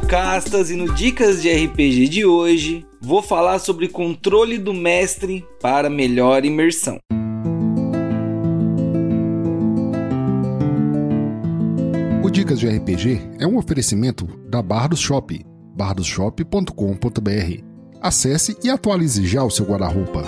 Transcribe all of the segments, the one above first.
Castas e no Dicas de RPG de hoje vou falar sobre controle do mestre para melhor imersão. O Dicas de RPG é um oferecimento da Bardos Shop, bardosshop.com.br. Acesse e atualize já o seu guarda-roupa.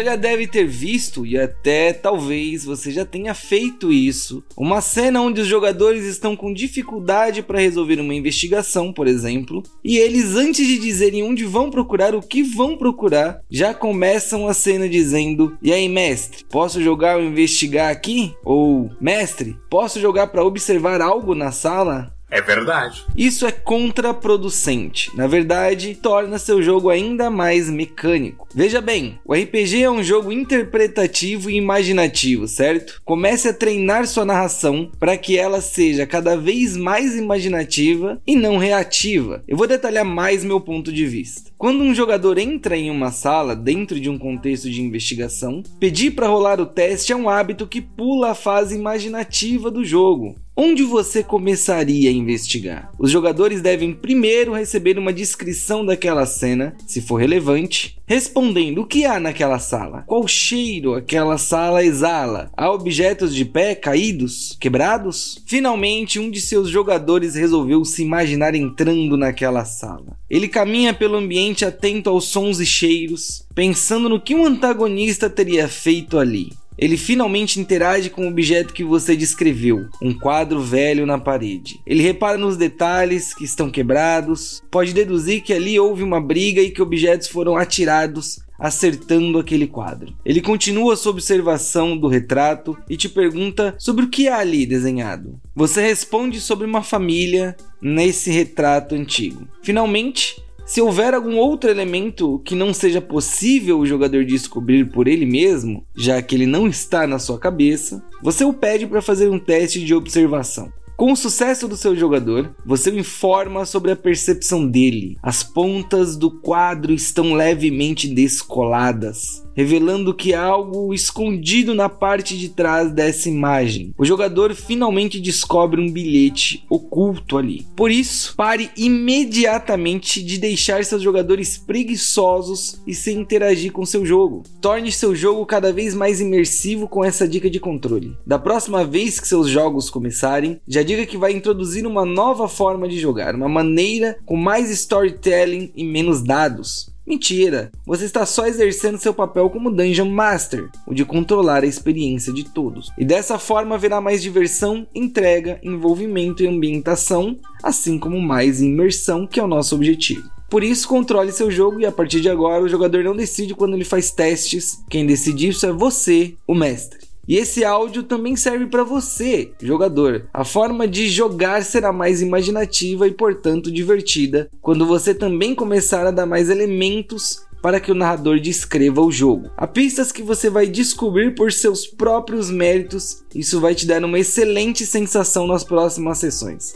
Você já deve ter visto, e até talvez você já tenha feito isso, uma cena onde os jogadores estão com dificuldade para resolver uma investigação, por exemplo, e eles, antes de dizerem onde vão procurar, o que vão procurar, já começam a cena dizendo: E aí, mestre, posso jogar ou investigar aqui? Ou, mestre, posso jogar para observar algo na sala? É verdade. Isso é contraproducente. Na verdade, torna seu jogo ainda mais mecânico. Veja bem, o RPG é um jogo interpretativo e imaginativo, certo? Comece a treinar sua narração para que ela seja cada vez mais imaginativa e não reativa. Eu vou detalhar mais meu ponto de vista. Quando um jogador entra em uma sala dentro de um contexto de investigação, pedir para rolar o teste é um hábito que pula a fase imaginativa do jogo. Onde você começaria a investigar? Os jogadores devem primeiro receber uma descrição daquela cena, se for relevante, respondendo o que há naquela sala, qual cheiro aquela sala exala, há objetos de pé caídos, quebrados? Finalmente, um de seus jogadores resolveu se imaginar entrando naquela sala. Ele caminha pelo ambiente atento aos sons e cheiros, pensando no que um antagonista teria feito ali ele finalmente interage com o objeto que você descreveu, um quadro velho na parede. Ele repara nos detalhes que estão quebrados, pode deduzir que ali houve uma briga e que objetos foram atirados acertando aquele quadro. Ele continua sua observação do retrato e te pergunta sobre o que há ali desenhado. Você responde sobre uma família nesse retrato antigo. Finalmente, se houver algum outro elemento que não seja possível o jogador descobrir por ele mesmo, já que ele não está na sua cabeça, você o pede para fazer um teste de observação. Com o sucesso do seu jogador, você o informa sobre a percepção dele. As pontas do quadro estão levemente descoladas revelando que há algo escondido na parte de trás dessa imagem. O jogador finalmente descobre um bilhete oculto ali. Por isso, pare imediatamente de deixar seus jogadores preguiçosos e sem interagir com seu jogo. Torne seu jogo cada vez mais imersivo com essa dica de controle. Da próxima vez que seus jogos começarem, já diga que vai introduzir uma nova forma de jogar, uma maneira com mais storytelling e menos dados. Mentira! Você está só exercendo seu papel como Dungeon Master, o de controlar a experiência de todos. E dessa forma haverá mais diversão, entrega, envolvimento e ambientação, assim como mais imersão, que é o nosso objetivo. Por isso, controle seu jogo e a partir de agora o jogador não decide quando ele faz testes, quem decide isso é você, o mestre. E esse áudio também serve para você, jogador. A forma de jogar será mais imaginativa e, portanto, divertida quando você também começar a dar mais elementos para que o narrador descreva o jogo. Há pistas que você vai descobrir por seus próprios méritos, isso vai te dar uma excelente sensação nas próximas sessões.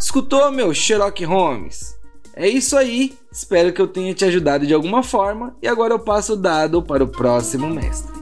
Escutou, meu Sherlock Holmes? É isso aí, espero que eu tenha te ajudado de alguma forma e agora eu passo o dado para o próximo mestre.